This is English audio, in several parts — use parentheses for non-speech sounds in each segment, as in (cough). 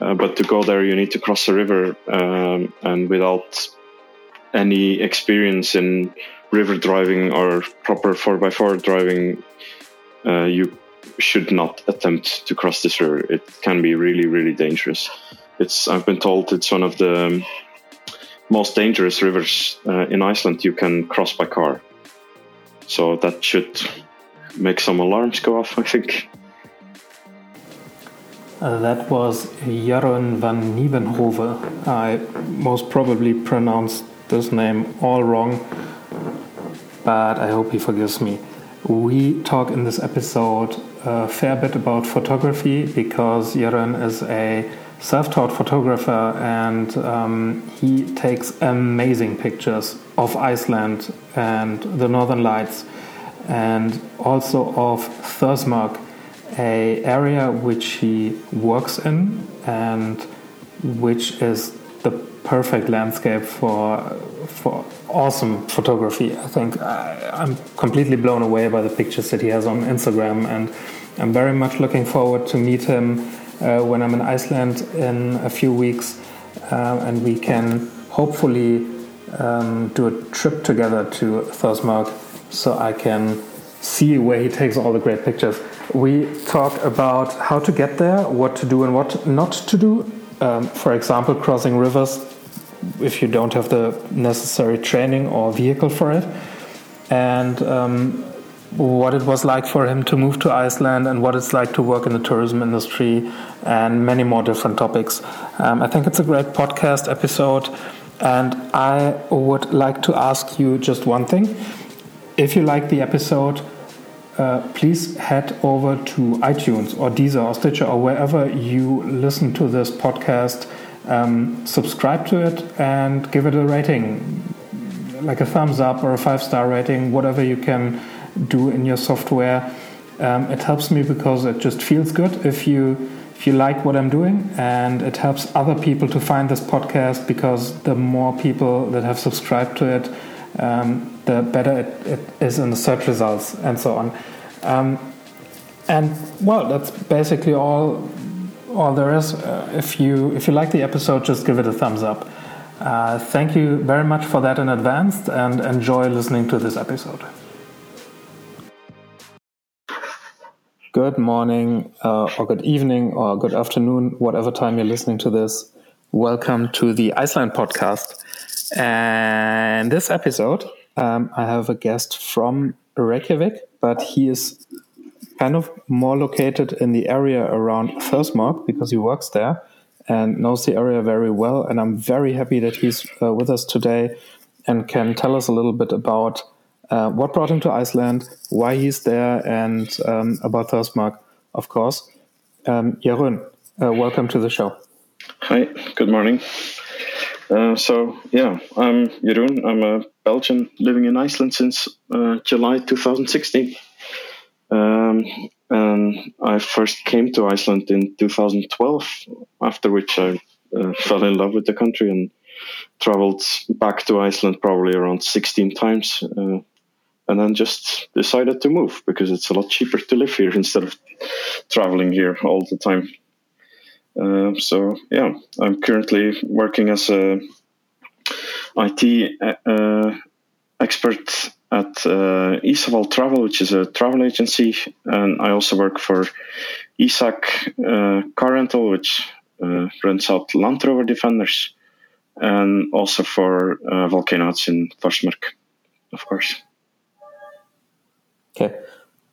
Uh, but to go there, you need to cross a river, um, and without any experience in river driving or proper 4x4 driving, uh, you should not attempt to cross this river. It can be really, really dangerous. It's I've been told it's one of the most dangerous rivers uh, in Iceland you can cross by car. So that should make some alarms go off, I think. That was Jeroen van Nieuwenhove. I most probably pronounced this name all wrong, but I hope he forgives me. We talk in this episode a fair bit about photography because Jeroen is a self taught photographer and um, he takes amazing pictures of Iceland and the Northern Lights and also of Thursmark a area which he works in and which is the perfect landscape for for awesome photography. I think I, am completely blown away by the pictures that he has on Instagram, and I'm very much looking forward to meet him uh, when I'm in Iceland in a few weeks, uh, and we can hopefully um, do a trip together to Thursmark, so I can see where he takes all the great pictures. We talk about how to get there, what to do and what not to do. Um, for example, crossing rivers if you don't have the necessary training or vehicle for it, and um, what it was like for him to move to Iceland and what it's like to work in the tourism industry and many more different topics. Um, I think it's a great podcast episode, and I would like to ask you just one thing. If you like the episode, uh, please head over to iTunes or Deezer or Stitcher or wherever you listen to this podcast. Um, subscribe to it and give it a rating, like a thumbs up or a five star rating, whatever you can do in your software. Um, it helps me because it just feels good if you if you like what I'm doing, and it helps other people to find this podcast because the more people that have subscribed to it, um, the better it, it is in the search results and so on. Um, and well, that's basically all all there is. Uh, if you if you like the episode, just give it a thumbs up. Uh, thank you very much for that in advance, and enjoy listening to this episode. Good morning, uh, or good evening, or good afternoon, whatever time you're listening to this. Welcome to the Iceland podcast. And this episode, um, I have a guest from Reykjavik, but he is kind of more located in the area around Thursmark because he works there and knows the area very well. And I'm very happy that he's uh, with us today and can tell us a little bit about uh, what brought him to Iceland, why he's there, and um, about Thursmark, of course. Um, Jeroen, uh, welcome to the show. Hi, good morning. Uh, so yeah, I'm Jeroen. I'm a Belgian living in Iceland since uh, July 2016. Um, and I first came to Iceland in 2012, after which I uh, fell in love with the country and traveled back to Iceland probably around 16 times. Uh, and then just decided to move because it's a lot cheaper to live here (laughs) instead of traveling here all the time. Uh, so yeah, I'm currently working as a IT uh, expert at uh, Isavald Travel, which is a travel agency, and I also work for Isak uh, Car Rental, which uh, rents out Land Rover Defenders, and also for uh, in Þórsmörk, of course. Okay.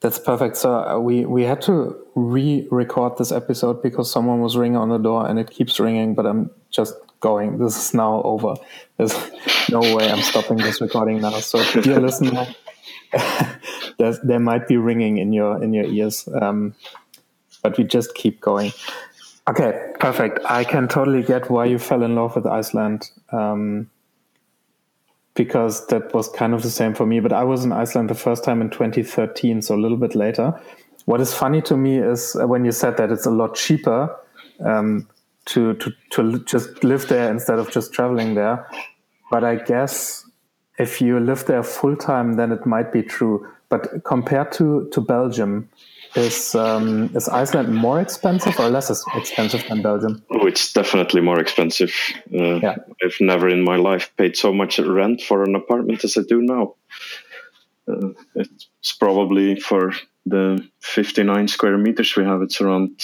That's perfect. So uh, we we had to re-record this episode because someone was ringing on the door and it keeps ringing. But I'm just going. This is now over. There's (laughs) no way I'm stopping this recording now. So dear listener, (laughs) there might be ringing in your in your ears, um, but we just keep going. Okay, perfect. I can totally get why you fell in love with Iceland. Um, because that was kind of the same for me. But I was in Iceland the first time in 2013, so a little bit later. What is funny to me is uh, when you said that it's a lot cheaper um, to, to, to just live there instead of just traveling there. But I guess if you live there full time, then it might be true. But compared to, to Belgium, is um, is Iceland more expensive or less expensive than Belgium? Oh, it's definitely more expensive. Uh, yeah. I've never in my life paid so much rent for an apartment as I do now. Uh, it's probably for the 59 square meters we have. It's around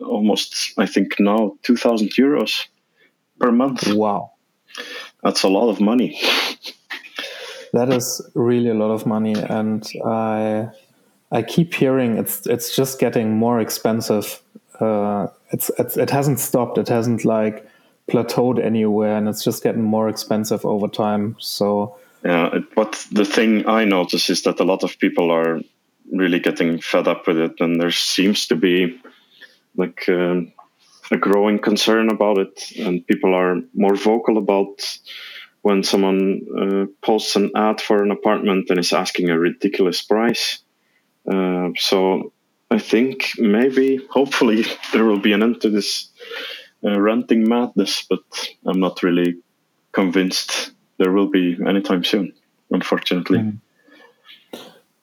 almost, I think now, 2,000 euros per month. Wow, that's a lot of money. that is really a lot of money, and I I keep hearing it's it's just getting more expensive. Uh, it's, it's it hasn't stopped. It hasn't like plateaued anywhere, and it's just getting more expensive over time. So yeah, but the thing I notice is that a lot of people are really getting fed up with it, and there seems to be like um, a growing concern about it, and people are more vocal about when someone uh, posts an ad for an apartment and is asking a ridiculous price uh, so I think maybe, hopefully, (laughs) there will be an end to this uh, renting madness, but I'm not really convinced there will be anytime soon, unfortunately. Mm.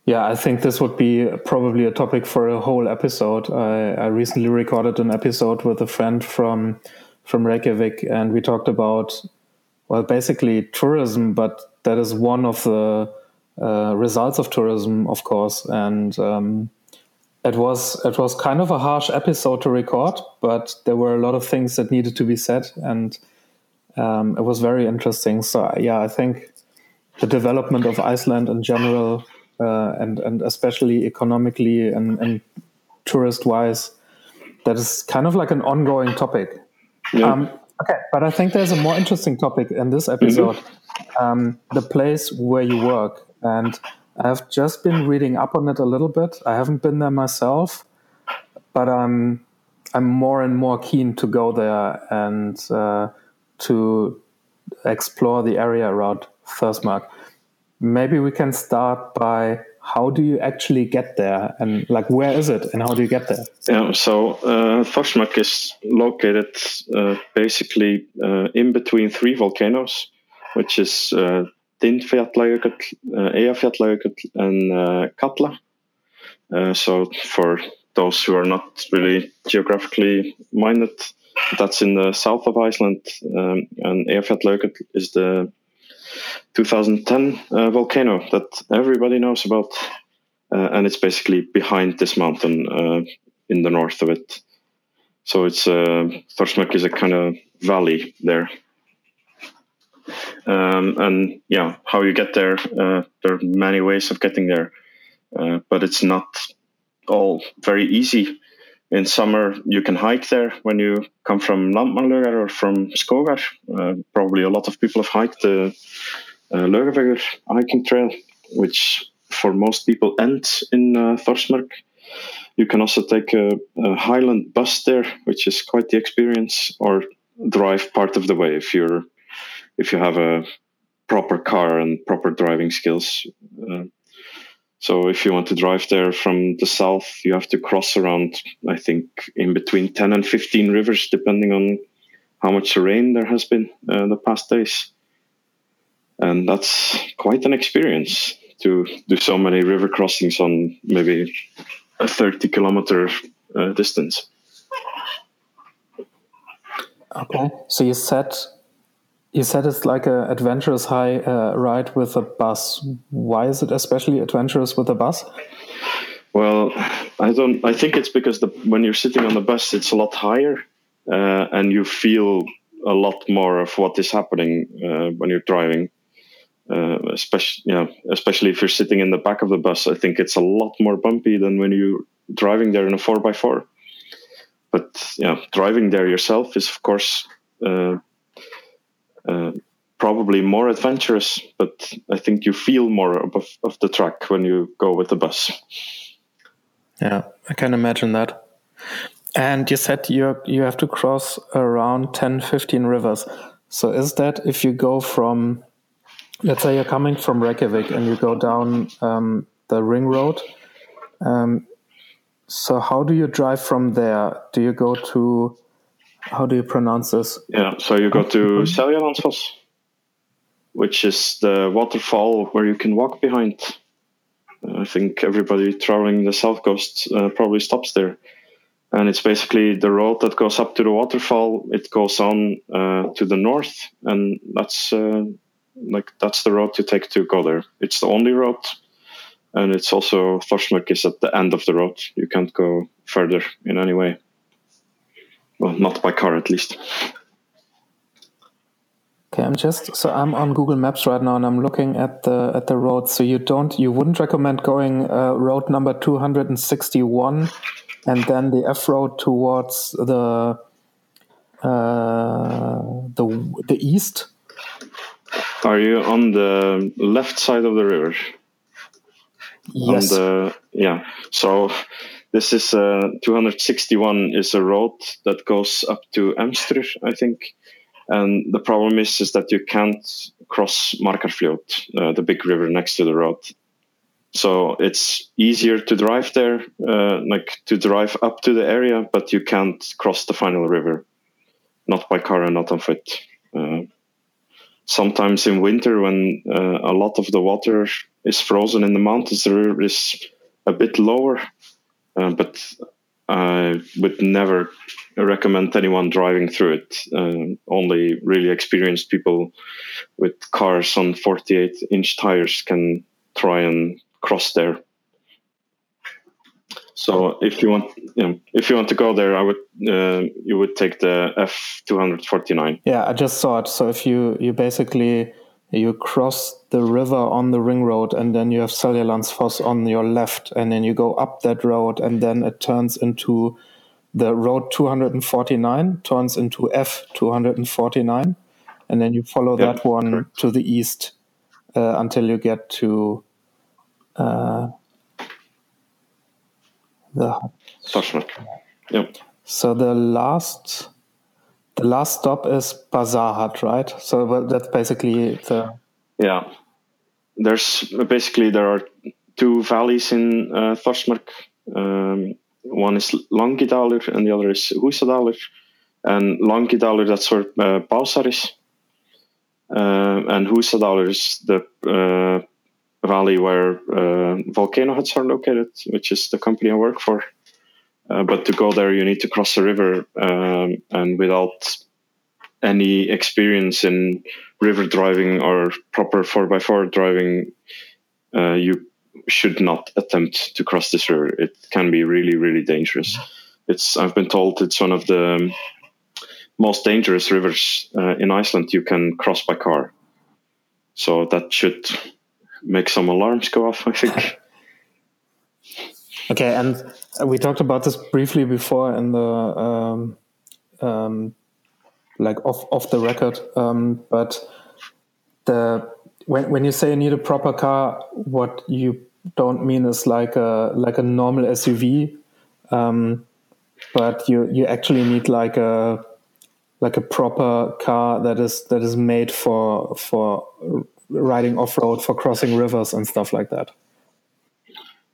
Yeah, I think this would be probably a topic for a whole episode. I, I recently recorded an episode with a friend from from Reykjavik, and we talked about well, basically tourism, but that is one of the uh, results of tourism, of course, and um, it was it was kind of a harsh episode to record, but there were a lot of things that needed to be said, and um, it was very interesting. So yeah, I think the development of Iceland in general, uh, and and especially economically and, and tourist wise, that is kind of like an ongoing topic. Yeah. Um, okay, but I think there's a more interesting topic in this episode. Mm-hmm. Um, the place where you work and I've just been reading up on it a little bit. I haven't been there myself, but I'm I'm more and more keen to go there and uh, to explore the area around Þórsmörk. Maybe we can start by how do you actually get there and like where is it and how do you get there? Yeah, so uh, is located uh, basically uh, in between three volcanoes, which is uh, Tindfjallajökull, uh, Eyjafjallajökull, and uh, Katla. Uh, so for those who are not really geographically minded, that's in the south of Iceland, um, and Eyjafjallajökull is the 2010 uh, volcano that everybody knows about, uh, and it's basically behind this mountain uh, in the north of it. So it's uh, is a kind of valley there. Um, and yeah, how you get there, uh, there are many ways of getting there, uh, but it's not all very easy. In summer, you can hike there when you come from Landmannalaugar or from Skógar. Uh, probably a lot of people have hiked the uh, hiking trail, which for most people ends in uh, Þórsmörk. You can also take a, a, Highland bus there, which is quite the experience, or drive part of the way if you're if you have a proper car and proper driving skills. Uh, so if you want to drive there from the south, you have to cross around, I think, in between 10 and 15 rivers, depending on how much rain there has been uh, the past days. And that's quite an experience to do so many river crossings on maybe a 30 kilometer uh, distance. Okay. So you said you said it's like an adventurous high uh, ride with a bus. Why is it especially adventurous with a bus? Well, I don't. I think it's because the, when you're sitting on the bus, it's a lot higher, uh, and you feel a lot more of what is happening uh, when you're driving. Uh, especially, know, especially if you're sitting in the back of the bus, I think it's a lot more bumpy than when you're driving there in a four x four. But yeah, driving there yourself is, of course, uh, probably more adventurous, but I think you feel more of, of the track when you go with the bus. Yeah, I can imagine that. And you said you you have to cross around 10, 15 rivers. So is that if you go from, let's say you're coming from Reykjavik and you go down um, the ring road, um, so how do you drive from there? Do you go to how do you pronounce this? Yeah, so you go to Seljalandsfoss, which is the waterfall where you can walk behind. I think everybody traveling the south coast uh, probably stops there. And it's basically the road that goes up to the waterfall. It goes on uh, to the north, and that's uh, like that's the road to take to go there. It's the only road, and it's also Þórsmörk is at the end of the road. You can't go further in any way. Well, not by car at least. Okay, I'm just so I'm on Google Maps right now, and I'm looking at the at the road. So you don't you wouldn't recommend going uh, road number 261, and then the F road towards the uh, the the east. Are you on the left side of the river? Yes. On the, yeah. So this is uh, 261 is a road that goes up to Emstrur, I think and the problem is is that you can't cross Markarfljót, uh, the big river next to the road. So it's easier to drive there, uh, like to drive up to the area, but you can't cross the final river, not by car and not on foot. Uh, sometimes in winter, when uh, a lot of the water is frozen in the mountains, the river is a bit lower. Uh, but I would never recommend anyone driving through it. Uh, only really experienced people with cars on 48 inch tires can try and cross there. So if you want, you know, if you want to go there, I would uh, you would take the F two hundred forty nine. Yeah, I just saw it. So if you you basically you cross the river on the ring road and then you have Seljalandsfoss on your left and then you go up that road and then it turns into the road 249 turns into F 249 and then you follow that one correct. to the east uh, until you get to uh, the Yep. So the last the last stop is Básar hut, right? So that's basically the. Yeah, there's basically there are two valleys in uh, Þórsmörk. Um, one is Langidalur and the other is Húsadalur. And Langidalur, that's where uh, Básar is. Uh, and Húsadalur is the uh, valley where uh, volcano huts are located, which is the company I work for. Uh, but to go there, you need to cross a river, um, and without any experience in river driving or proper 4x4 driving, uh, you should not attempt to cross this river. It can be really, really dangerous. It's I've been told it's one of the most dangerous rivers uh, in Iceland you can cross by car. So that should make some alarms go off, I think. (laughs) okay, and we talked about this briefly before in the um, um, like off off the record, um, but the when when you say you need a proper car, what you don't mean is like a like a normal SUV, um, but you you actually need like a like a proper car that is that is made for for riding off road for crossing rivers and stuff like that.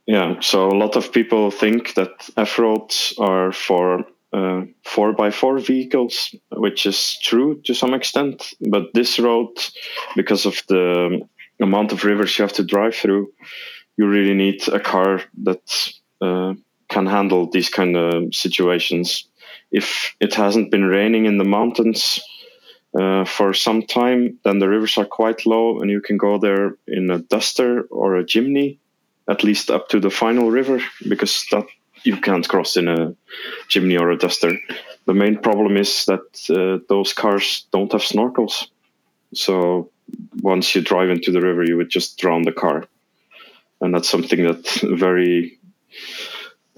Yeah, so a lot of people think that F roads are for uh, four by four vehicles, which is true to some extent. But this road, because of the amount of rivers you have to drive through, you really need a car that uh, can handle these kind of situations. If it hasn't been raining in the mountains uh, for some time, then the rivers are quite low, and you can go there in a duster or a Jimny, at least up to the final river, because that you can't cross in a Jimny or a duster. The main problem is that uh, those cars don't have snorkels. So once you drive into the river, you would just drown the car and that's something that very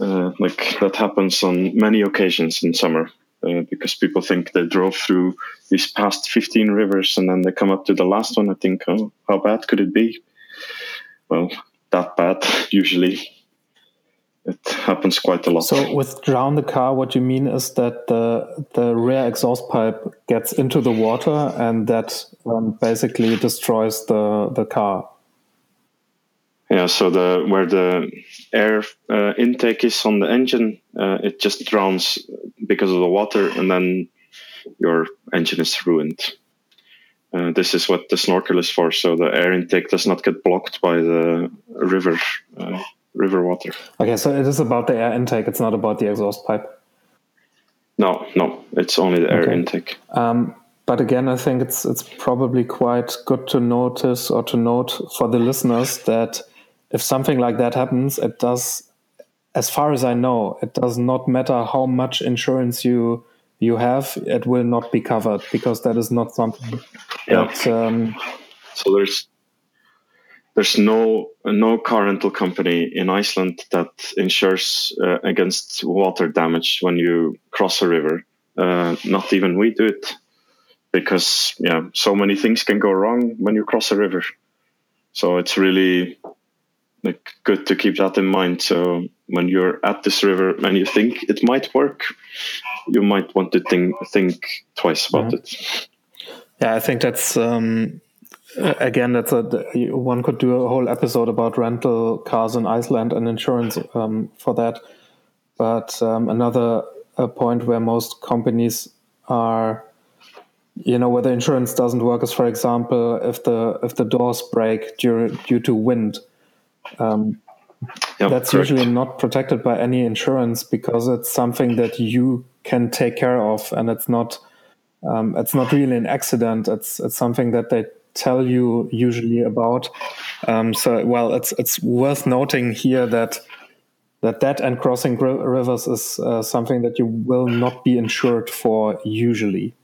uh, like that happens on many occasions in summer uh, because people think they drove through these past 15 rivers and then they come up to the last one and think oh how bad could it be well that bad usually. It happens quite a lot. So with drown the car what you mean is that the the rear exhaust pipe gets into the water and that um, basically destroys the the car. Yeah, so the where the air uh, intake is on the engine, uh, it just drowns because of the water, and then your engine is ruined. Uh, this is what the snorkel is for, so the air intake does not get blocked by the river uh, river water. Okay, so it is about the air intake. It's not about the exhaust pipe. No, no, it's only the air Okay. intake. Um, but again, I think it's it's probably quite good to notice or to note for the listeners that if something like that happens, it does, as far as I know, it does not matter how much insurance you you have, it will not be covered because that is not something Yeah. that um, So there's there's no no car rental company in Iceland that insures uh, against water damage when you cross a river. Uh, not even we do it because yeah, so many things can go wrong when you cross a river. So it's really like good to keep that in mind. So when you're at this river and you think it might work, you might want to think think twice about Mhm. it. Yeah, I think that's um, again that's a one could do a whole episode about rental cars in Iceland and insurance um, for that. But um, another point where most companies are, you know, where the insurance doesn't work is, for example, if the if the doors break due due to wind. Um, Yeah, that's correct. usually not protected by any insurance because it's something that you can take care of and it's not um, it's not really an accident it's it's something that they tell you usually about um, so well it's it's worth noting here that that that and crossing ri- rivers is uh, something that you will not be insured for usually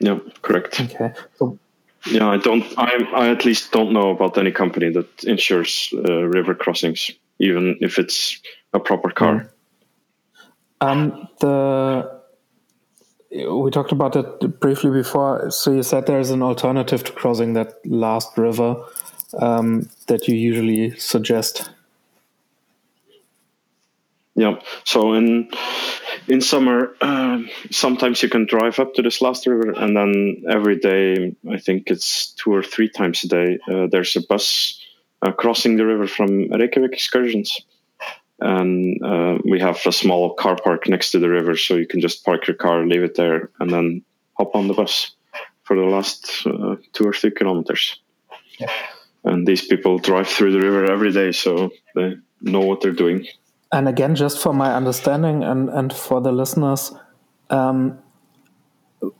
yeah, correct. okay so Yeah, I don't. I, I at least don't know about any company that insures uh, river crossings, even if it's a proper car. Um, the we talked about it briefly before. So you said there's an alternative to crossing that last river um, that you usually suggest. Yeah. So in in summer, um, sometimes you can drive up to this last river, and then every day, I think it's two or three times a day, uh, there's a bus uh, crossing the river from Reykjavik excursions. And uh, we have a small car park next to the river, so you can just park your car, leave it there, and then hop on the bus for the last uh, two or three kilometers. And these people drive through the river every day, so they know what they're doing. And again, just for my understanding and, and for the listeners, um,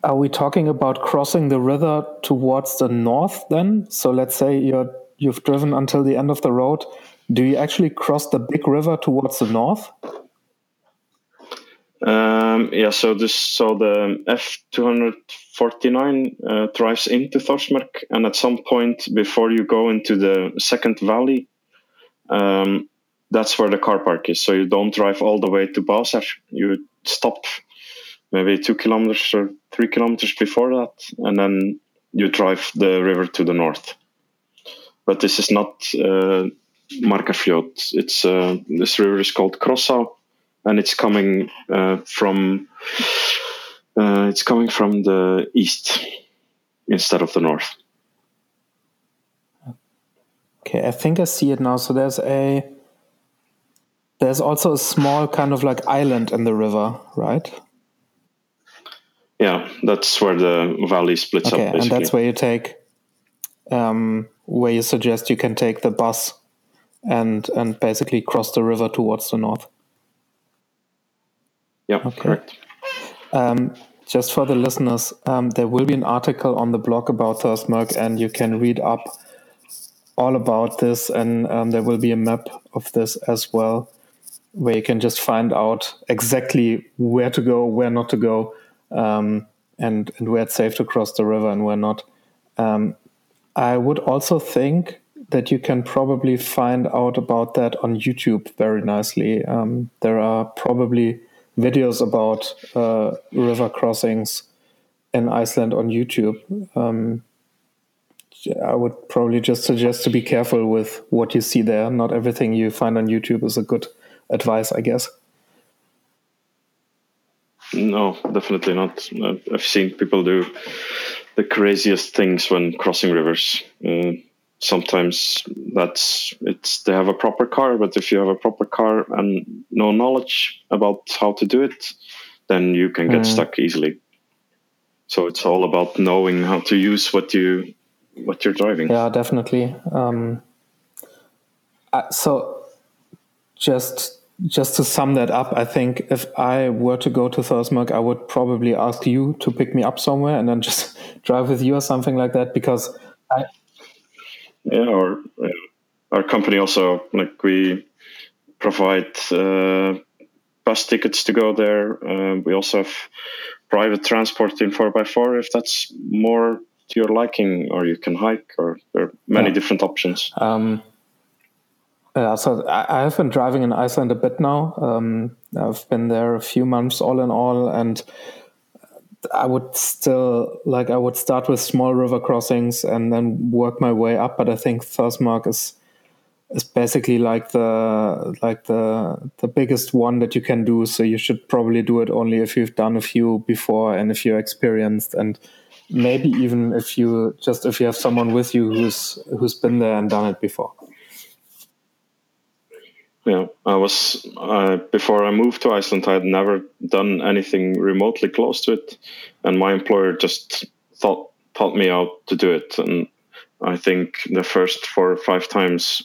are we talking about crossing the river towards the north then? So let's say you're you've driven until the end of the road. Do you actually cross the big river towards the north? Um, yeah, so this so the F two hundred forty nine uh, drives into Thorsmark, and at some point before you go into the second valley, um, that's where the car park is. So you don't drive all the way to Básar. You stop maybe two kilometers or three kilometers before that, and then you drive the river to the north. But this is not uh, Markarfljót. It's uh, this river is called Krossá and it's coming uh, from uh, it's coming from the east instead of the north. Okay, I think I see it now. So there's a there's also a small kind of like island in the river, right? Yeah, that's where the valley splits Okay, up. and that's where you take um, where you suggest you can take the bus and and basically cross the river towards the north. yeah, okay. correct. Um, just for the listeners, um, there will be an article on the blog about Thursmark, and you can read up all about this, and um, there will be a map of this as well, where you can just find out exactly where to go, where not to go, um, and and where it's safe to cross the river and where not. Um, I would also think that you can probably find out about that on YouTube very nicely. Um, there are probably videos about uh, river crossings in Iceland on YouTube. Um, I would probably just suggest to be careful with what you see there. Not everything you find on YouTube is a good advice, I guess. No, definitely not. I've- seen people do the craziest things when crossing rivers. Uh, sometimes that's it's they have a proper car, but if you have a proper car and no knowledge about how to do it, then you can get Mm. stuck easily. So it's all about knowing how to use what you what you're driving. Yeah, definitely. Um, so just just to sum that up, I think if I were to go to Thursmark, I would probably ask you to pick me up somewhere and then just (laughs) drive with you or something like that because I. Yeah, or uh, our company also like we provide uh, bus tickets to go there. Uh, we also have private transport in 4x4 if that's more to your liking, or you can hike, or there are many yeah. different options. Um, yeah, so I, have been driving in Iceland a bit now. Um, I've been there a few months all in all, and I would still like I would start with small river crossings and then work my way up. But I think Thursmark is is basically like the like the the biggest one that you can do. So you should probably do it only if you've done a few before and if you're experienced and maybe even if you just if you have someone with you who's who's been there and done it before. Yeah, I was uh, before I moved to Iceland. I had never done anything remotely close to it, and my employer just thought taught me how to do it. And I think the first four or five times,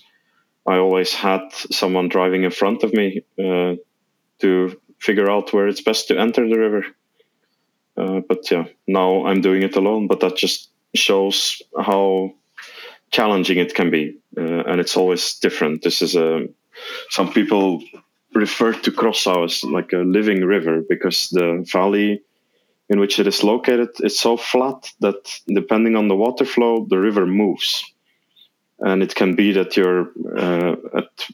I always had someone driving in front of me uh, to figure out where it's best to enter the river. Uh, but yeah, now I'm doing it alone. But that just shows how challenging it can be, uh, and it's always different. This is a some people refer to Krossá as like a living river because the valley in which it is located is so flat that depending on the water flow, the river moves. And it can be that you're uh, at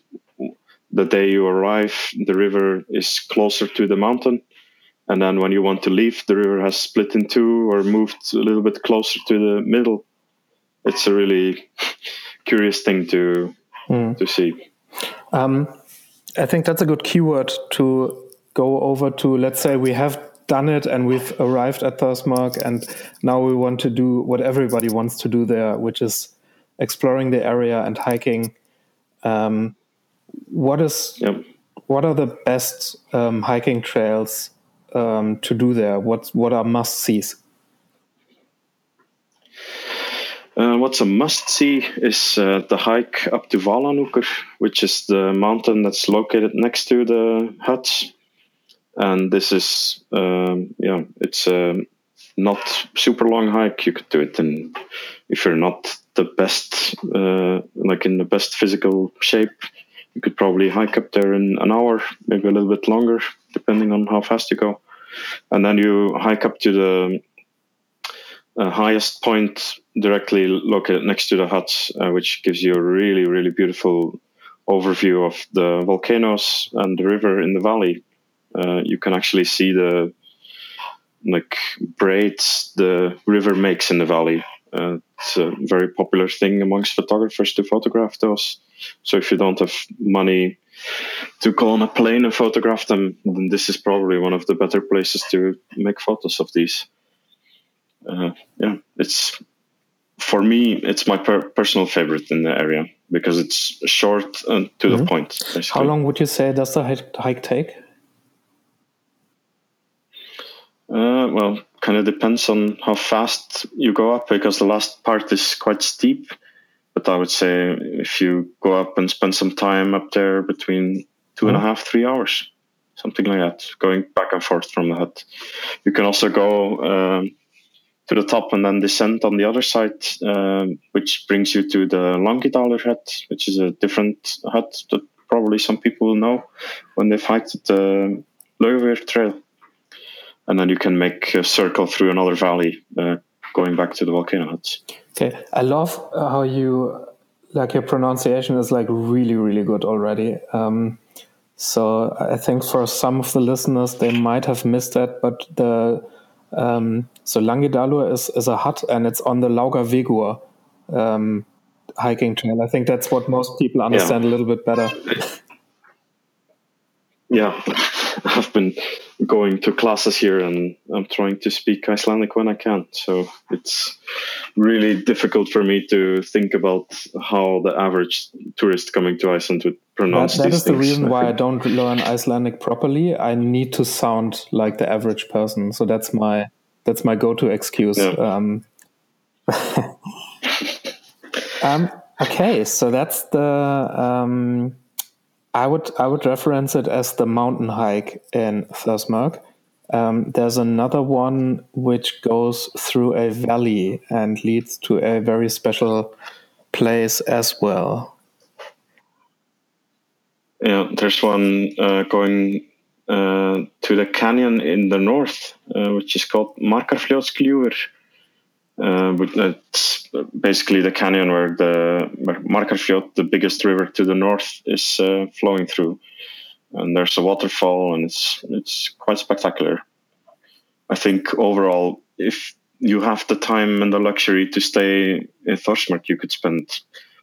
the day you arrive, the river is closer to the mountain. And then when you want to leave, the river has split in two or moved a little bit closer to the middle. It's a really (laughs) curious thing to mm. to see. Um, I think that's a good keyword to go over to. Let's say we have done it and we've arrived at Thursmark, and now we want to do what everybody wants to do there, which is exploring the area and hiking. Um, what is yep. what are the best um, hiking trails um, to do there? What what are must sees? Uh, what's a must see is uh, the hike up to Valahnúkur, which is the mountain that's located next to the huts. And this is, um, yeah, it's a not super long hike. You could do it in, if you're not the best, uh, like in the best physical shape, you could probably hike up there in an hour, maybe a little bit longer, depending on how fast you go. And then you hike up to the uh, highest point directly located next to the hut, uh, which gives you a really, really beautiful overview of the volcanoes and the river in the valley. Uh, you can actually see the like braids the river makes in the valley. Uh, it's a very popular thing amongst photographers to photograph those. So if you don't have money to go on a plane and photograph them, then this is probably one of the better places to make photos of these uh, yeah, it's for me, it's my per- personal favorite in the area because it's short and to mm-hmm. the point. Basically. How long would you say does the hike take? Uh, well, kind of depends on how fast you go up because the last part is quite steep. But I would say if you go up and spend some time up there between two and a mm-hmm. half, three hours, something like that, going back and forth from the hut. You can also go um, to the top and then descend on the other side, um, which brings you to the Langidalur hut, which is a different hut that probably some people will know when they've hiked the Laugavegur trail. And then you can make a circle through another valley, uh, going back to the volcano huts. Okay, I love how you like your pronunciation is like really really good already. Um, so I think for some of the listeners they might have missed that, but the um, so Langidalur is, is a hut and it's on the Laugavegur um, hiking trail. I think that's what most people understand yeah. a little bit better. (laughs) yeah, I've been going to classes here and I'm trying to speak Icelandic when I can. So it's really difficult for me to think about how the average tourist coming to Iceland would pronounce that, that is the reason why I don't learn Icelandic properly. I need to sound like the average person. So that's my that's my go-to excuse. Yeah. Um, (laughs) um, okay, so that's the. Um, I would I would reference it as the mountain hike in Thirstmark. Um, there's another one which goes through a valley and leads to a very special place as well. Yeah, there's one uh, going uh, to the canyon in the north, uh, which is called Markarfljótskljúfur. Uh, it's basically the canyon where the Markarfljót, the biggest river to the north, is uh, flowing through. And there's a waterfall, and it's it's quite spectacular. I think overall, if you have the time and the luxury to stay in Thorsmark, you could spend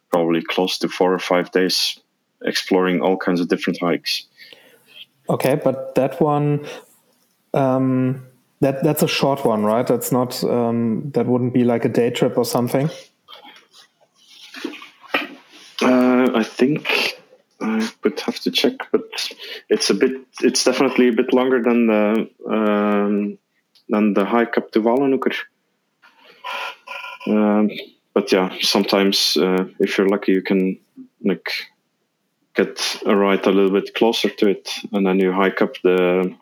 probably close to four or five days exploring all kinds of different hikes. Okay, but that one, um, that that's a short one, right? That's not um, that wouldn't be like a day trip or something. Uh, I think I would have to check, but it's a bit. It's definitely a bit longer than the um, than the hike up to Valahnúkur. Um, but yeah, sometimes uh, if you're lucky, you can like get a ride a little bit closer to it, and then you hike up the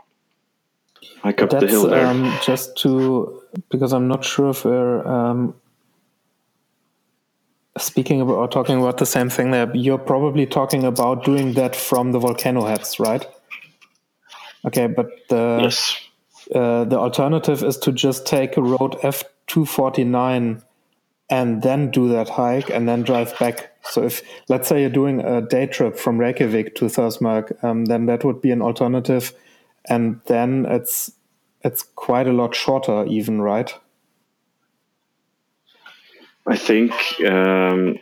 hike up the hill there. Um, just to because I'm not sure if we're um, speaking about or talking about the same thing. There, you're probably talking about doing that from the volcano huts, right? Okay, but the yes. uh, the alternative is to just take a road F two forty nine and then do that hike and then drive back. So if let's say you're doing a day trip from Reykjavik to Thursmark, um, then that would be an alternative, and then it's it's quite a lot shorter, even right? I think um,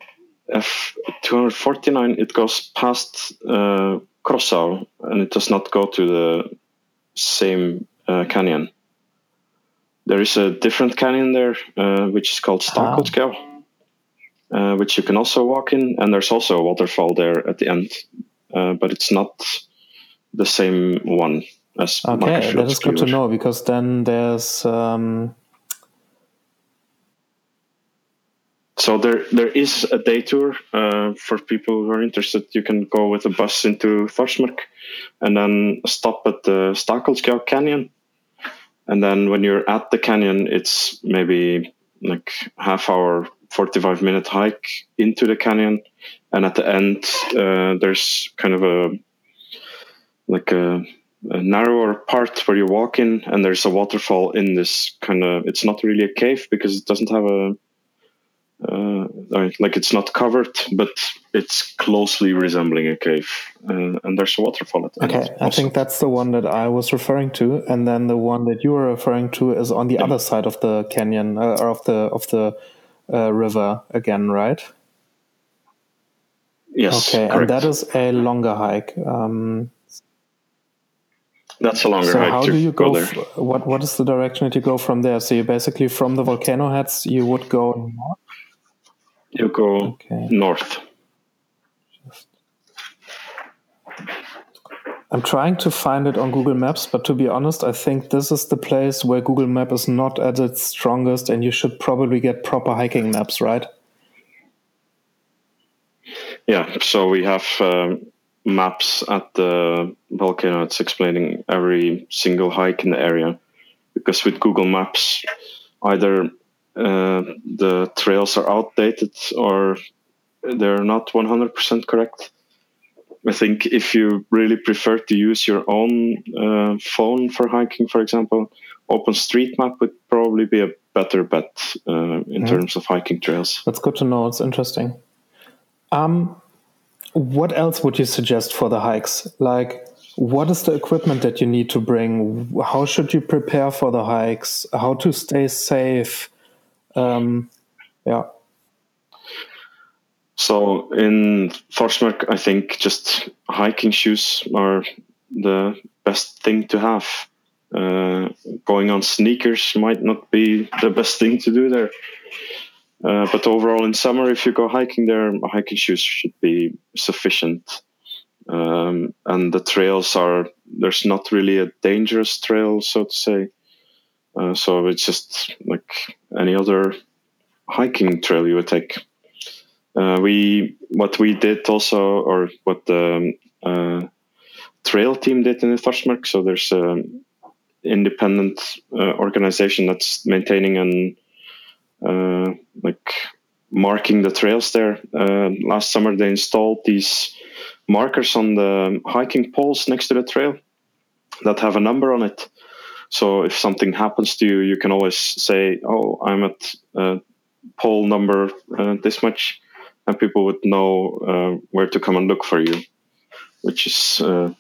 F two hundred forty nine it goes past uh, Krossá and it does not go to the same uh, canyon. There is a different canyon there, uh, which is called Stakholtsgjá, uh, which you can also walk in, and there's also a waterfall there at the end, uh, but it's not the same one as. Okay, that is good to know because then there's. Um... So there, there is a day tour uh, for people who are interested. You can go with a bus into Þórsmörk, and then stop at the Stakholtsgjá Canyon, and then when you're at the canyon it's maybe like half hour 45 minute hike into the canyon. And at the end uh, there's kind of a like a, a, narrower part where you walk in and there's a waterfall in this kind of it's not really a cave because it doesn't have a uh, like it's not covered, but it's closely resembling a cave, uh, and there's a waterfall at the okay. I think that's the one that I was referring to, and then the one that you were referring to is on the yeah. other side of the canyon uh, or of the of the uh, river again, right? Yes. Okay, correct. and that is a longer hike. Um, that's a longer so hike. how do you go, go? there? F- what what is the direction that you go from there? So you basically from the volcano huts, you would go north. You go Okay. north. I'm trying to find it on Google Maps, but to be honest, I think this is the place where Google Map is not at its strongest, and you should probably get proper hiking maps, right? Yeah, so we have um, maps at the volcano. It's explaining every single hike in the area. Because with Google Maps, either uh, the trails are outdated or they're not 100% correct. I think if you really prefer to use your own uh, phone for hiking, for example, OpenStreetMap would probably be a better bet uh, in Mhm. terms of hiking trails. That's good to know. It's interesting. Um, what else would you suggest for the hikes? Like, what is the equipment that you need to bring? How should you prepare for the hikes? How to stay safe? Um, yeah. So in Þórsmörk, I think just hiking shoes are the best thing to have. Uh, going on sneakers might not be the best thing to do there. Uh, but overall, in summer, if you go hiking there, hiking shoes should be sufficient. Um, and the trails are there's not really a dangerous trail, so to say. Uh, so it's just like any other hiking trail you would take. Uh, we what we did also, or what the uh, trail team did in the Þórsmörk. So there's an independent uh, organization that's maintaining and uh, like marking the trails there. Last summer they installed these markers on the hiking poles next to the trail that have a number on it. So if something happens to you, you can always say, "Oh, I'm at uh, pole number uh, this much," and people would know uh, where to come and look for you, which is uh,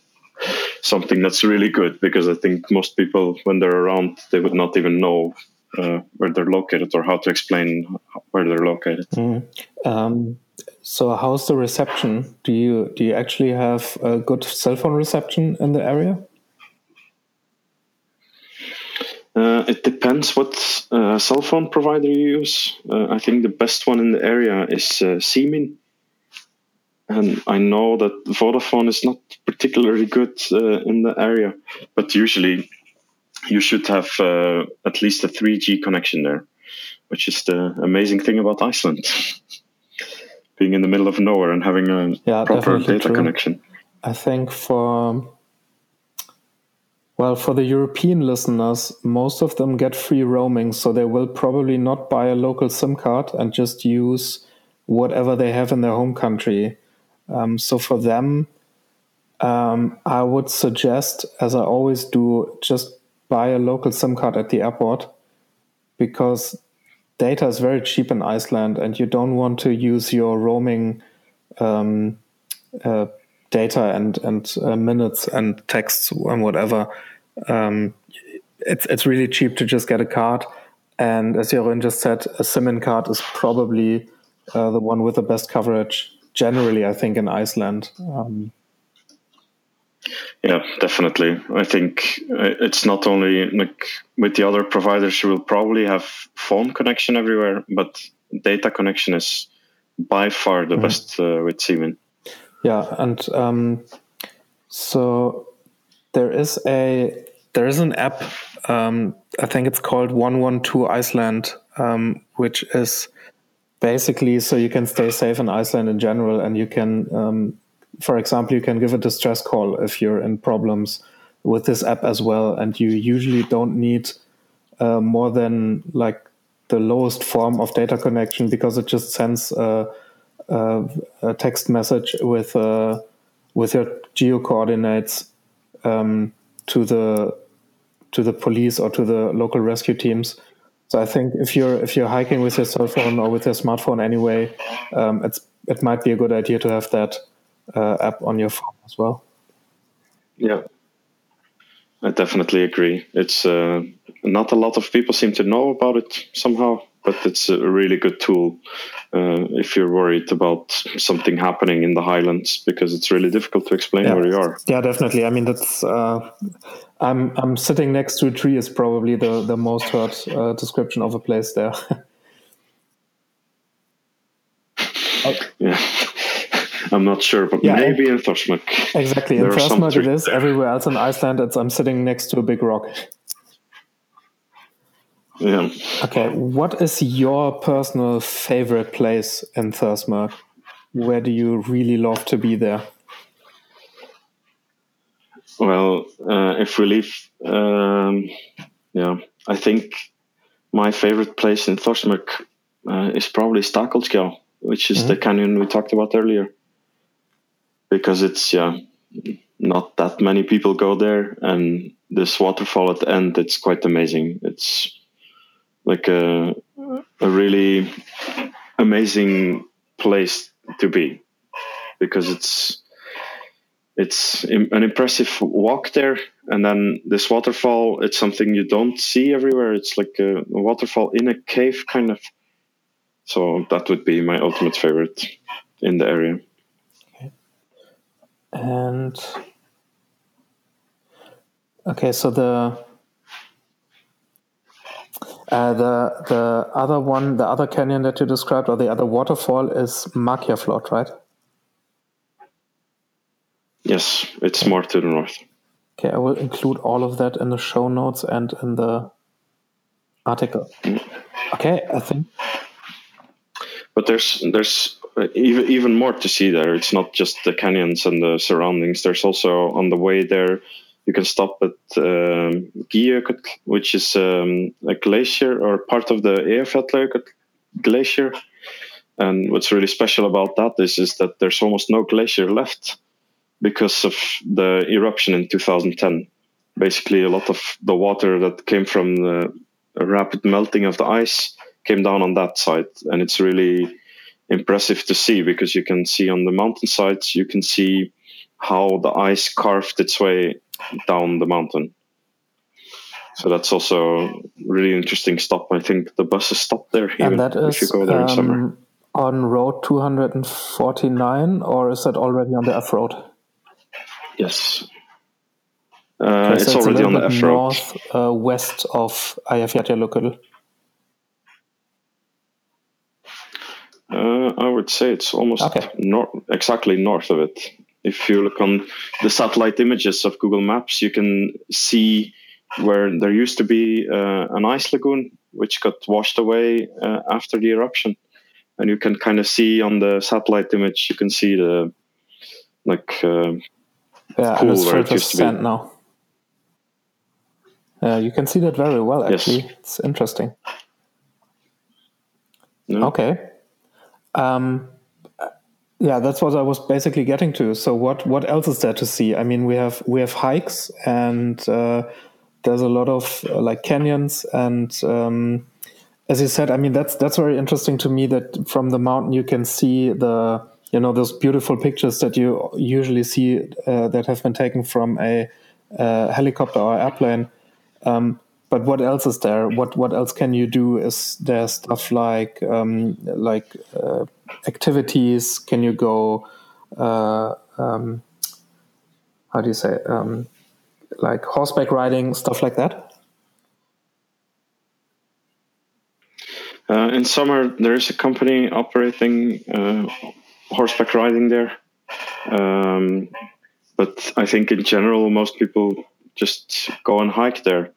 something that's really good because I think most people, when they're around, they would not even know uh, where they're located or how to explain where they're located. Mm. Um, so, how's the reception? Do you do you actually have a good cell phone reception in the area? Uh, it depends what uh, cell phone provider you use. Uh, I think the best one in the area is uh, Síminn. And I know that Vodafone is not particularly good uh, in the area, but usually you should have uh, at least a 3G connection there, which is the amazing thing about Iceland. (laughs) Being in the middle of nowhere and having a yeah, proper data true. connection. I think for well, for the European listeners, most of them get free roaming, so they will probably not buy a local SIM card and just use whatever they have in their home country. Um, so for them, um, I would suggest, as I always do, just buy a local SIM card at the airport because data is very cheap in Iceland and you don't want to use your roaming um, uh, data and and uh, minutes and texts and whatever. Um, it's it's really cheap to just get a card, and as Jeroen just said, a SIM card is probably uh, the one with the best coverage generally. I think in Iceland. Um, yeah, definitely. I think uh, it's not only like with the other providers, you will probably have phone connection everywhere, but data connection is by far the mm. best uh, with Síminn. Yeah, and um, so there is a there is an app. Um, I think it's called One One Two Iceland, um, which is basically so you can stay safe in Iceland in general, and you can, um, for example, you can give a distress call if you're in problems with this app as well, and you usually don't need uh, more than like the lowest form of data connection because it just sends. Uh, uh, a text message with uh, with your geo coordinates um, to the to the police or to the local rescue teams. So I think if you're if you're hiking with your cell phone or with your smartphone anyway, um, it's it might be a good idea to have that uh, app on your phone as well. Yeah, I definitely agree. It's uh, not a lot of people seem to know about it somehow but it's a really good tool uh, if you're worried about something happening in the highlands because it's really difficult to explain yeah. where you are. Yeah, definitely. I mean, that's uh, I'm I'm sitting next to a tree is probably the the most heard uh, description of a place there. (laughs) Yeah. I'm not sure, but yeah, maybe in Þórsmörk. Exactly. In Þórsmörk it is. Everywhere else in Iceland, it's I'm sitting next to a big rock. Yeah. Okay. What is your personal favorite place in Þórsmörk? Where do you really love to be there? Well, uh, if we leave, um, yeah, I think my favorite place in Þórsmörk uh, is probably Stakholtsgjá, which is mm -hmm. the canyon we talked about earlier. Because it's, yeah, not that many people go there, and this waterfall at the end, it's quite amazing. It's like a a really amazing place to be because it's it's an impressive walk there. And then this waterfall it's something you don't see everywhere. It's like a, waterfall in a cave kind of. So that would be my ultimate favorite in the area. Okay. and okay so the uh, the the other one, the other canyon that you described, or the other waterfall, is Markarfljót, right? Yes, it's more to the north. Okay, I will include all of that in the show notes and in the article. Okay, I think. But there's there's even even more to see there. It's not just the canyons and the surroundings. There's also on the way there, you can stop at um, which is um, a glacier or part of the Eyjafjallajökull glacier. And what's really special about that is is that there's almost no glacier left because of the eruption in 2010. Basically, a lot of the water that came from the rapid melting of the ice came down on that side, and it's really impressive to see because you can see on the mountainsides, you can see how the ice carved its way down the mountain. So that's also really interesting stop. I think the buses stop there even and that is, if you go there um, in summer. On road 249, or is that already on the F road? Yes. Uh, it's, already on the F road. North uh, west of Eyjafjallajökull. Uh, I would say it's almost okay. nor- exactly north of it. If you look on the satellite images of Google Maps, you can see where there used to be uh, an ice lagoon which got washed away uh, after the eruption, and you can kind of see on the satellite image, you can see the like uh, yeah, pool where it used to be. now. Uh, you can see that very well. Actually, yes. it's interesting. Okay. Um, yeah, that's what I was basically getting to. So, what what else is there to see? I mean, we have we have hikes, and uh, there's a lot of uh, like canyons, and um, as you said, I mean, that's that's very interesting to me. That from the mountain you can see the you know those beautiful pictures that you usually see uh, that have been taken from a, a helicopter or airplane. Um, but what else is there? What what else can you do? Is there stuff like um, like uh, activities? Can you go? Uh, um, how do you say? Um, like horseback riding, stuff like that. Uh, in summer, there is a company operating uh, horseback riding there. Um, but I think in general, most people just go and hike there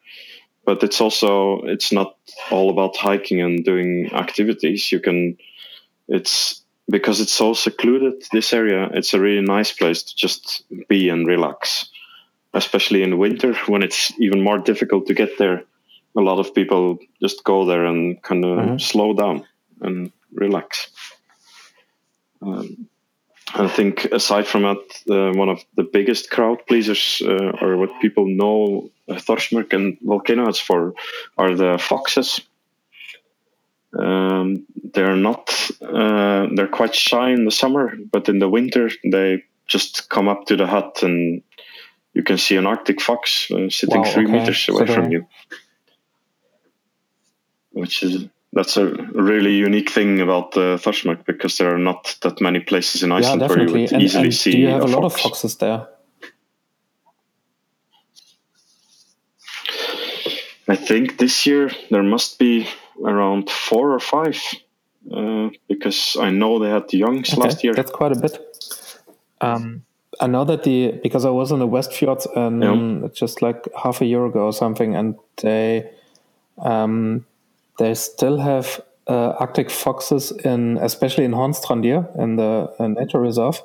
but it's also it's not all about hiking and doing activities. You can it's because it's so secluded this area it's a really nice place to just be and relax. Especially in winter when it's even more difficult to get there a lot of people just go there and kind of mm-hmm. slow down and relax. Um, I think aside from that, uh, one of the biggest crowd pleasers, uh, or what people know uh, Þórsmörk and Volcanoes for, are the foxes. Um, they're not, uh, they're quite shy in the summer, but in the winter they just come up to the hut and you can see an Arctic fox uh, sitting wow, three okay. meters away so from you, which is that's a really unique thing about uh, Þórsmörk because there are not that many places in Iceland yeah, where you would and, easily and see. Do you have a, a lot of foxes there? I think this year there must be around four or five uh, because I know they had the youngs okay, last year. That's quite a bit. Um, I know that the because I was in the West Fjords and yeah. just like half a year ago or something, and they um, they still have uh, Arctic foxes in, especially in Hornstrandir in the uh, nature reserve.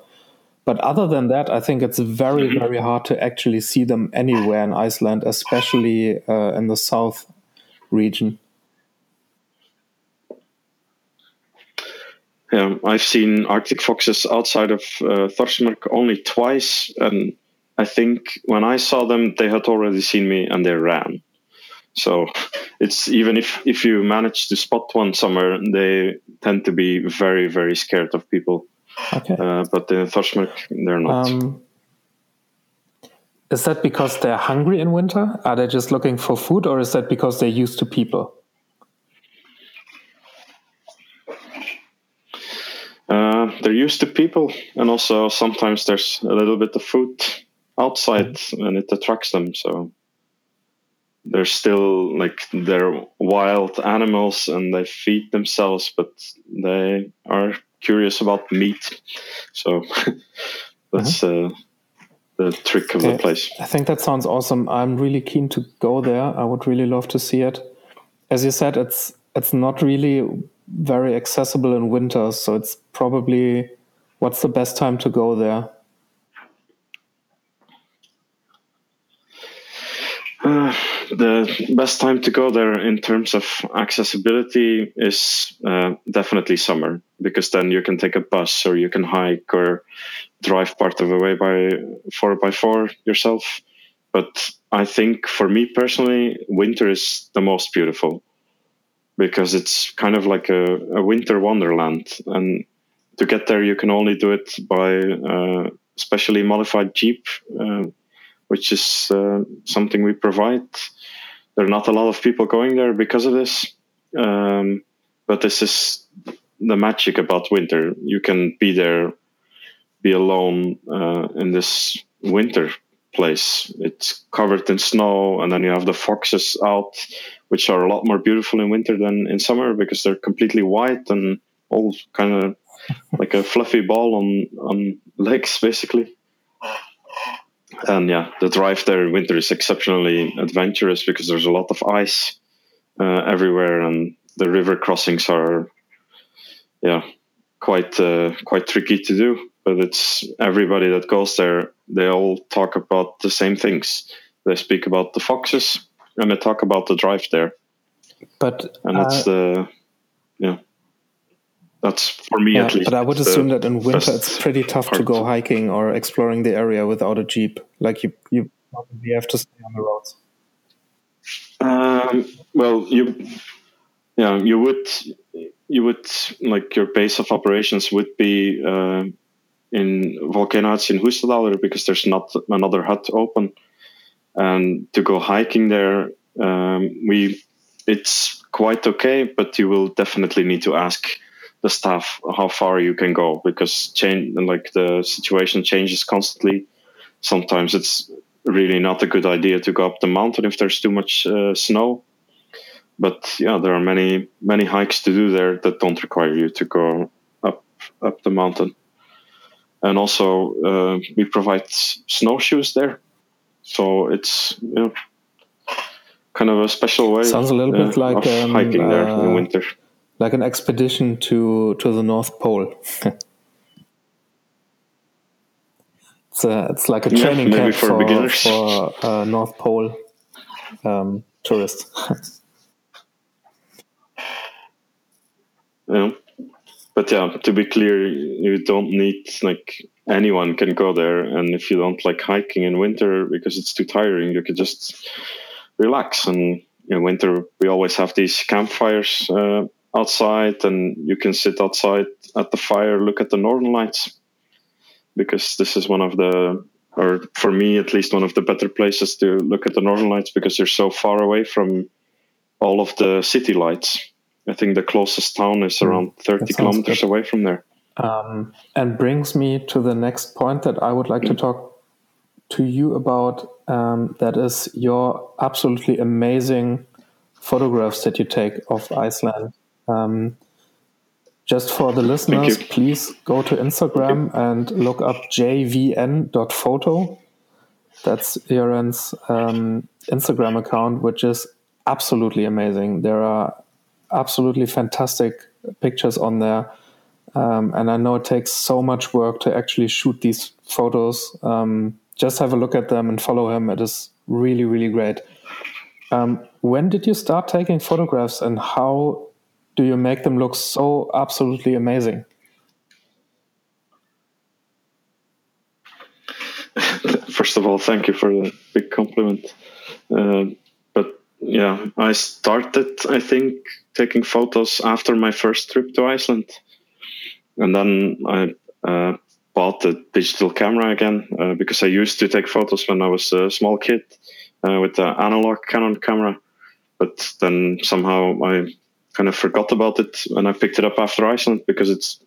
But other than that, I think it's very, mm-hmm. very hard to actually see them anywhere in Iceland, especially uh, in the south region. Yeah, I've seen Arctic foxes outside of uh, only twice, and I think when I saw them, they had already seen me and they ran. So it's even if if you manage to spot one somewhere, they tend to be very very scared of people. Okay. Uh, but in Þórsmörk, they're not. Um, is that because they're hungry in winter? Are they just looking for food, or is that because they're used to people? Uh, they're used to people, and also sometimes there's a little bit of food outside, mm-hmm. and it attracts them. So they're still like they're wild animals and they feed themselves, but they are curious about meat. So (laughs) that's mm-hmm. uh, the trick of okay. the place. I think that sounds awesome. I'm really keen to go there. I would really love to see it. as you said, it's it's not really very accessible in winter, so it's probably what's the best time to go there? Uh, the best time to go there in terms of accessibility is uh, definitely summer because then you can take a bus or you can hike or drive part of the way by four by four yourself. But I think for me personally, winter is the most beautiful because it's kind of like a, a winter wonderland. And to get there, you can only do it by uh, specially modified jeep, uh, which is uh, something we provide. There are not a lot of people going there because of this, um, but this is the magic about winter. You can be there, be alone uh, in this winter place. It's covered in snow, and then you have the foxes out, which are a lot more beautiful in winter than in summer because they're completely white and all kind of like a fluffy ball on on legs, basically. And yeah, the drive there in winter is exceptionally adventurous because there's a lot of ice uh, everywhere, and the river crossings are, yeah, quite uh, quite tricky to do. But it's everybody that goes there. They all talk about the same things. They speak about the foxes, and they talk about the drive there. But and that's uh, the yeah that's for me yeah, at least. But I would assume that in winter it's pretty tough to go hiking or exploring the area without a jeep. Like you, you probably have to stay on the roads. Um, well, you, yeah, you would, you would like your base of operations would be uh, in Volcano Huts in Húsadalur because there's not another hut open, and to go hiking there, um, we, it's quite okay, but you will definitely need to ask the staff how far you can go because change like the situation changes constantly. Sometimes it's really not a good idea to go up the mountain if there's too much uh, snow. But yeah, there are many many hikes to do there that don't require you to go up up the mountain. And also, uh, we provide snowshoes there, so it's you know, kind of a special way. Sounds a little uh, bit like um, hiking there in uh, winter like an expedition to to the North Pole. (laughs) it's a, it's like a training yeah, camp for, for, for uh, North Pole um, tourists. (laughs) yeah, but yeah, to be clear, you don't need like anyone can go there, and if you don't like hiking in winter because it's too tiring, you could just relax and in winter we always have these campfires uh, outside and you can sit outside at the fire, look at the northern lights. Because this is one of the, or for me at least, one of the better places to look at the northern lights because you're so far away from all of the city lights. I think the closest town is hmm. around 30 kilometers good. away from there. Um, and brings me to the next point that I would like to talk to you about. Um, that is your absolutely amazing photographs that you take of Iceland. Um, just for the listeners, please go to Instagram and look up jvn.photo. That's Jeroen's um, Instagram account, which is absolutely amazing. There are absolutely fantastic pictures on there. Um, and I know it takes so much work to actually shoot these photos. Um, just have a look at them and follow him. It is really, really great. Um, when did you start taking photographs and how do you make them look so absolutely amazing? (laughs) First of all, thank you for the big compliment. Uh, but yeah, I started, I think, taking photos after my first trip to Iceland. And then I uh, bought a digital camera again uh, because I used to take photos when I was a small kid uh, with the analog Canon camera. But then somehow I kind of forgot about it and I picked it up after Iceland because it's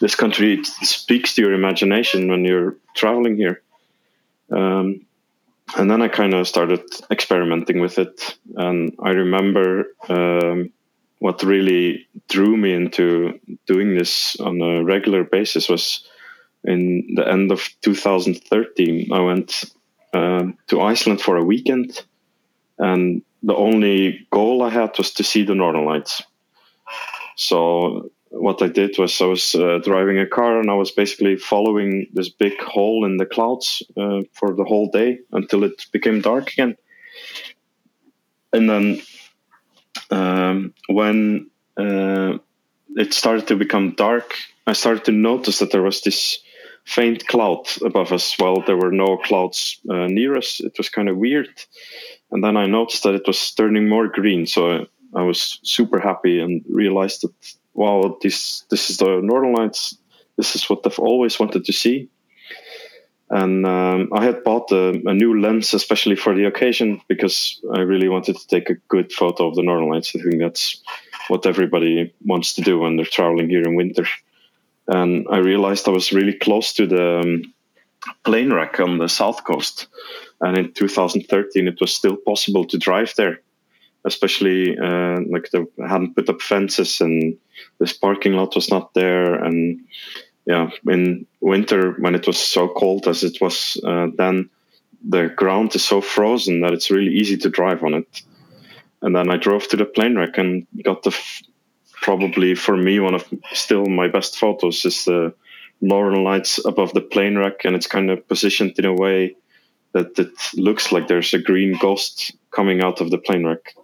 this country it speaks to your imagination when you're traveling here. Um, and then I kind of started experimenting with it, and I remember um, what really drew me into doing this on a regular basis was in the end of 2013. I went uh, to Iceland for a weekend, and the only goal I had was to see the northern lights. So what I did was I was uh, driving a car and I was basically following this big hole in the clouds uh, for the whole day until it became dark again. And then um, when uh, it started to become dark, I started to notice that there was this faint cloud above us while there were no clouds uh, near us. It was kind of weird. And then I noticed that it was turning more green. So I, I was super happy and realized that wow, this this is the Northern Lights. This is what I've always wanted to see. And um, I had bought a, a, new lens, especially for the occasion, because I really wanted to take a good photo of the Northern Lights. I think that's what everybody wants to do when they're traveling here in winter. And I realized I was really close to the um, plane wreck on the south coast. And in 2013, it was still possible to drive there especially uh, like they hadn't put up fences and this parking lot was not there. And yeah in winter when it was so cold as it was uh, then the ground is so frozen that it's really easy to drive on it. And then i drove to the plane wreck and got the f- probably for me one of still my best photos is the northern lights above the plane wreck and it's kind of positioned in a way that it looks like there's a green ghost coming out of the plane wreck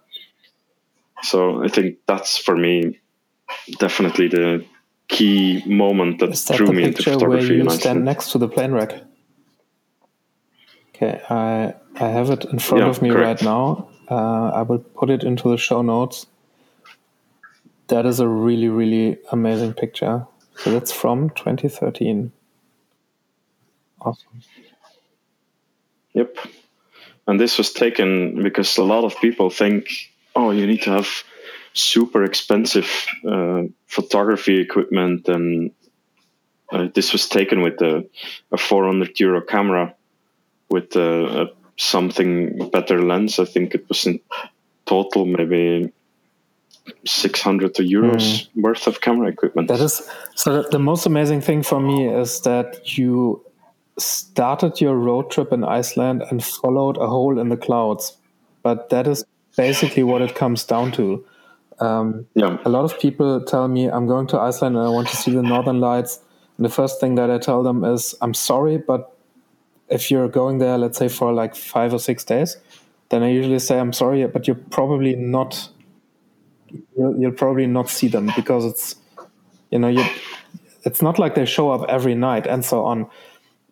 so I think that's for me definitely the key moment that, that drew me into photography. Where you stand next to the plane wreck. Okay, I I have it in front yeah, of me correct. right now. Uh, I will put it into the show notes. That is a really really amazing picture. So that's from 2013. Awesome. Yep. And this was taken because a lot of people think oh, you need to have super expensive uh, photography equipment, and uh, this was taken with a, a 400 euro camera with a, a something better lens. I think it was in total maybe 600 euros mm. worth of camera equipment. That is so. The most amazing thing for me is that you started your road trip in Iceland and followed a hole in the clouds. But that is basically what it comes down to. Um, yeah. A lot of people tell me I'm going to Iceland and I want to see the Northern Lights. And the first thing that I tell them is I'm sorry, but if you're going there, let's say for like five or six days, then I usually say I'm sorry, but you're probably not. You'll, you'll probably not see them because it's, you know, you. It's not like they show up every night and so on.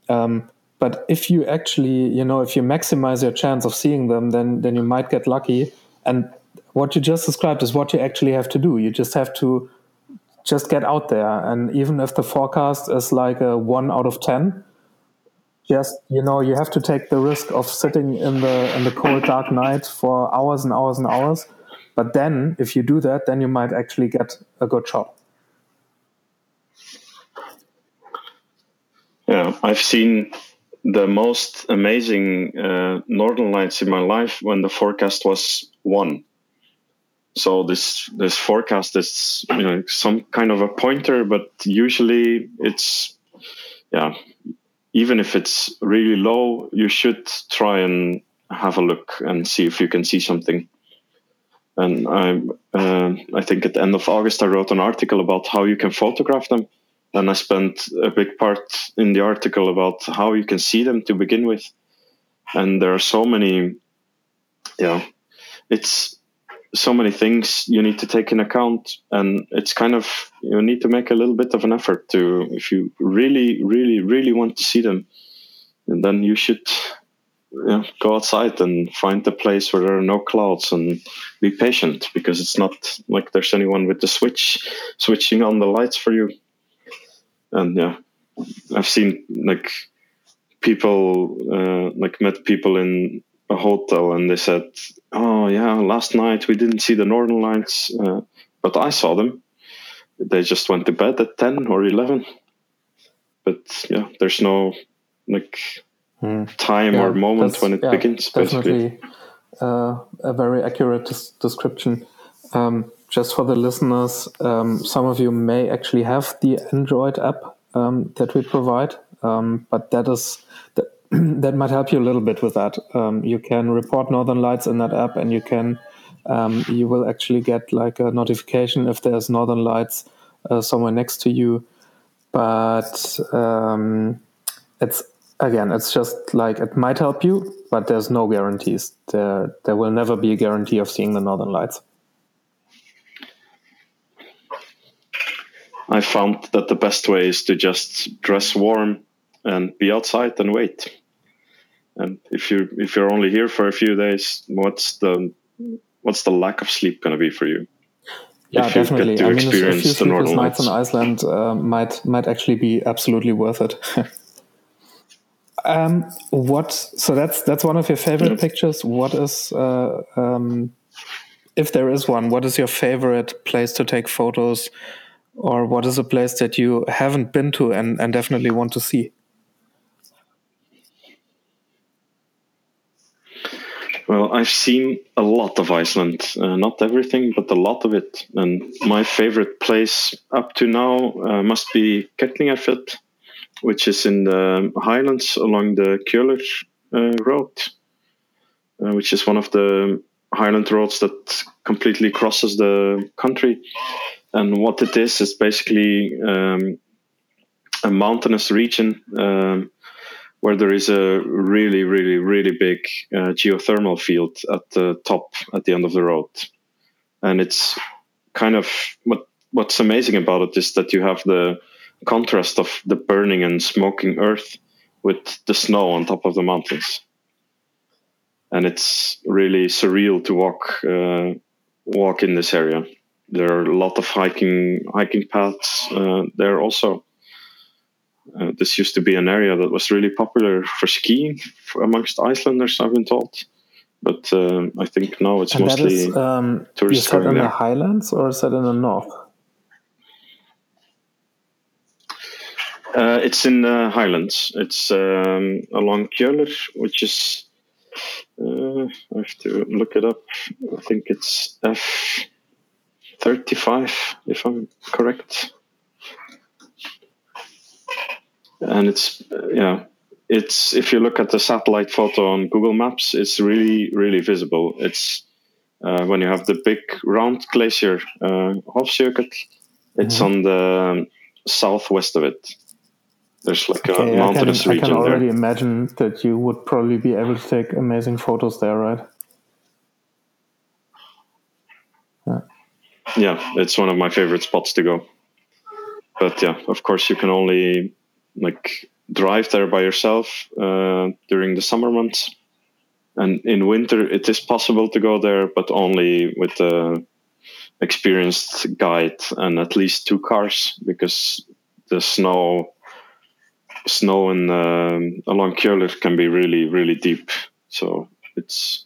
Um, but if you actually, you know, if you maximize your chance of seeing them, then then you might get lucky. And what you just described is what you actually have to do. You just have to just get out there. And even if the forecast is like a one out of ten, just you know, you have to take the risk of sitting in the in the cold dark night for hours and hours and hours. But then, if you do that, then you might actually get a good shot. Yeah, I've seen the most amazing uh, northern lights in my life when the forecast was one. So this this forecast is you know some kind of a pointer, but usually it's yeah. Even if it's really low, you should try and have a look and see if you can see something. And I uh, I think at the end of August I wrote an article about how you can photograph them and I spent a big part in the article about how you can see them to begin with. And there are so many, yeah, it's so many things you need to take in account. And it's kind of, you need to make a little bit of an effort to, if you really, really, really want to see them, then you should yeah, go outside and find the place where there are no clouds and be patient because it's not like there's anyone with the switch switching on the lights for you and yeah, I've seen like people uh, like met people in a hotel and they said, "Oh yeah, last night we didn't see the northern lights, uh, but I saw them. They just went to bed at ten or eleven. But yeah, there's no like hmm. time yeah, or moment when it yeah, begins. Definitely, uh, a very accurate des- description. Um, just for the listeners, um, some of you may actually have the Android app um, that we provide, um, but that is the, (clears throat) that might help you a little bit with that. Um, you can report northern lights in that app, and you can um, you will actually get like a notification if there's northern lights uh, somewhere next to you. But um, it's again, it's just like it might help you, but there's no guarantees. There there will never be a guarantee of seeing the northern lights. I found that the best way is to just dress warm and be outside and wait. And if you if you're only here for a few days, what's the what's the lack of sleep going to be for you? Yeah, if definitely. I mean, a few sleepless nights on Iceland uh, might might actually be absolutely worth it. (laughs) um, what? So that's that's one of your favorite pictures. What is, uh, um, if there is one, what is your favorite place to take photos, or what is a place that you haven't been to and and definitely want to see? Well, I've seen a lot of Iceland, uh, not everything, but a lot of it. And my favorite place up to now uh, must be Kerlingarfjöll, which is in the highlands along the Kjölur uh, road, uh, which is one of the highland roads that completely crosses the country. And what it is is basically um, a mountainous region. Um, where there is a really, really, really big uh, geothermal field at the top at the end of the road, and it's kind of what what's amazing about it is that you have the contrast of the burning and smoking earth with the snow on top of the mountains, and it's really surreal to walk uh, walk in this area. There are a lot of hiking hiking paths uh, there also uh, this used to be an area that was really popular for skiing for amongst Icelanders, I've been told. But uh, I think now it's and mostly that is, um, tourists. Is that in there. the highlands or is that in the north? Uh, it's in the highlands. It's um, along Kjölur, which is. Uh, I have to look it up. I think it's F thirty-five, if I'm correct and it's yeah it's if you look at the satellite photo on Google Maps, it's really really visible. It's uh, when you have the big round glacier uh, Hofsjökull, it's mm-hmm. on the southwest of it. There's like okay, a mountainous I can, region I can already there. imagine that you would probably be able to take amazing photos there, right? Yeah, it's one of my favorite spots to go. But yeah, of course, you can only like drive there by yourself uh, during the summer months. And in winter, it is possible to go there, but only with a experienced guide and at least two cars, because the snow, snow in um, along Kjölur can be really, really deep. So it's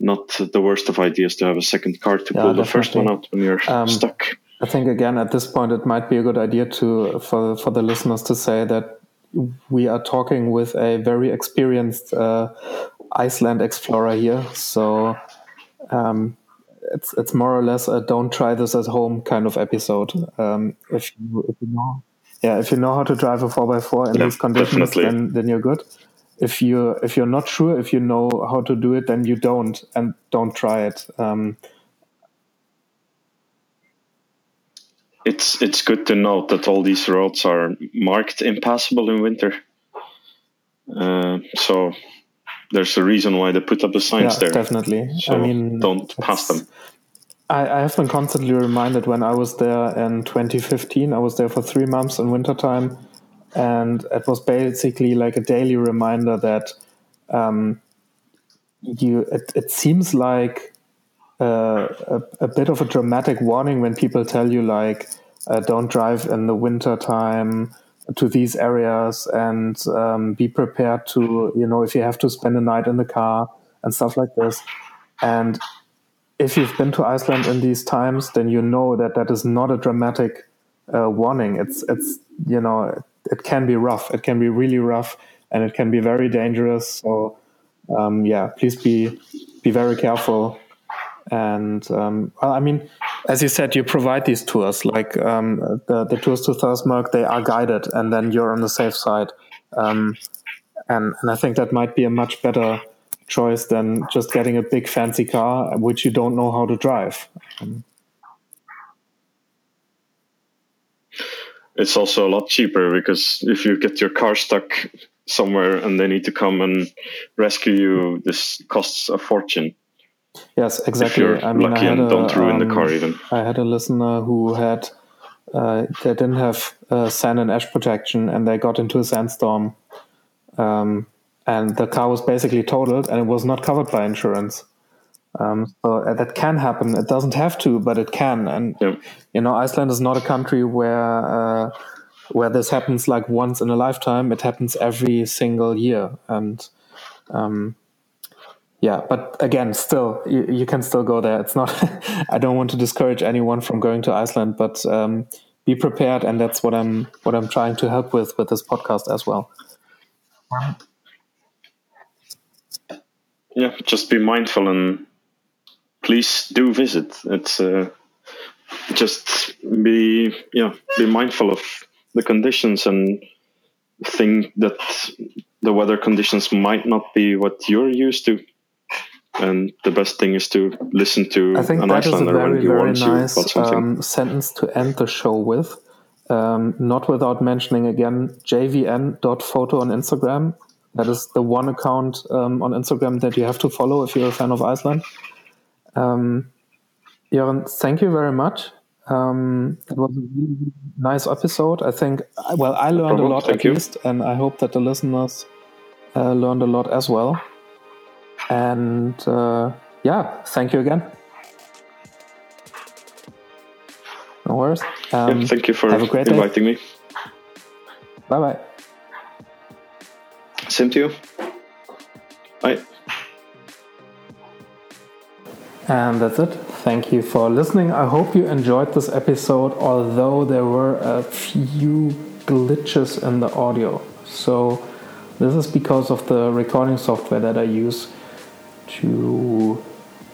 not the worst of ideas to have a second card to yeah, pull the first one out when you're um, stuck. I think again at this point it might be a good idea to for for the listeners to say that we are talking with a very experienced uh, Iceland explorer here, so um, it's it's more or less a "don't try this at home" kind of episode. Um, if you if you know, yeah, if you know how to drive a four x four in yeah, these conditions, definitely. then then you're good. If you if you're not sure if you know how to do it, then you don't and don't try it. Um, it's it's good to note that all these roads are marked impassable in winter. Uh, so there's a reason why they put up the signs yeah, there. Definitely. So I mean, don't pass them. I, I, have been constantly reminded when I was there in 2015. I was there for three months in wintertime, and it was basically like a daily reminder that um, you. It, it seems like uh, a, a, bit of a dramatic warning when people tell you like uh, don't drive in the winter time to these areas and um, be prepared to you know if you have to spend a night in the car and stuff like this and if you've been to Iceland in these times then you know that that is not a dramatic uh, warning it's it's you know it, can be rough it can be really rough and it can be very dangerous so um, yeah please be be very careful and um, I mean, as you said, you provide these tours like um, the, the tours to Þórsmörk, they are guided, and then you're on the safe side. Um, and and I think that might be a much better choice than just getting a big fancy car which you don't know how to drive. Um, it's also a lot cheaper because if you get your car stuck somewhere and they need to come and rescue you, this costs a fortune. Yes, exactly. I mean, lucky I and a, don't ruin um, the car even. I had a listener who had uh, they didn't have uh, sand and ash protection, and they got into a sandstorm, um, and the car was basically totaled, and it was not covered by insurance. Um, so uh, that can happen. It doesn't have to, but it can. And yeah. you know, Iceland is not a country where uh, where this happens like once in a lifetime. It happens every single year, and um, yeah. But again, still, you, you, can still go there. It's not. (laughs) I don't want to discourage anyone from going to Iceland, but um, be prepared, and that's what I'm what I'm trying to help with with this podcast as well. Yeah, just be mindful and please do visit. It's uh, just be yeah be mindful of the conditions and think that the weather conditions might not be what you're used to. And the best thing is to listen to I think an that Icelander is a very, when very nice, you about something. Um, sentence to end the show with. Um, not without mentioning again jvn.photo on Instagram. That is the one account um, on Instagram that you have to follow if you're a fan of Iceland. Um, thank you very much. Um, it was a really, nice episode. I think, well, I learned no a lot thank at you. least, and I hope that the listeners uh, learned a lot as well. And uh, yeah, thank you again. No worries. Um, yeah, thank you for inviting day. me. Bye bye. Same to you. Bye. And that's it. Thank you for listening. I hope you enjoyed this episode, although there were a few glitches in the audio. So, this is because of the recording software that I use to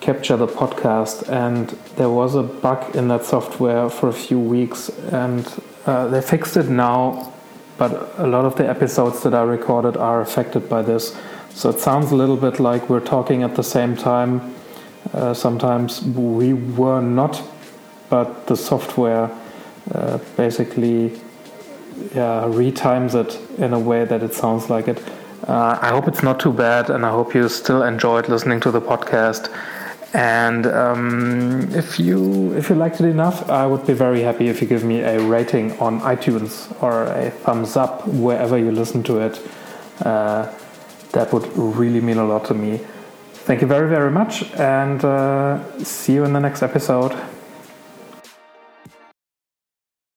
capture the podcast. And there was a bug in that software for a few weeks, and uh, they fixed it now. But a lot of the episodes that I recorded are affected by this. So, it sounds a little bit like we're talking at the same time uh, sometimes we were not, but the software uh, basically yeah, retimes it in a way that it sounds like it. Uh, I hope it's not too bad, and I hope you still enjoyed listening to the podcast. And um, if you if you liked it enough, I would be very happy if you give me a rating on iTunes or a thumbs up wherever you listen to it. Uh, that would really mean a lot to me. Thank you very, very much, and uh, see you in the next episode.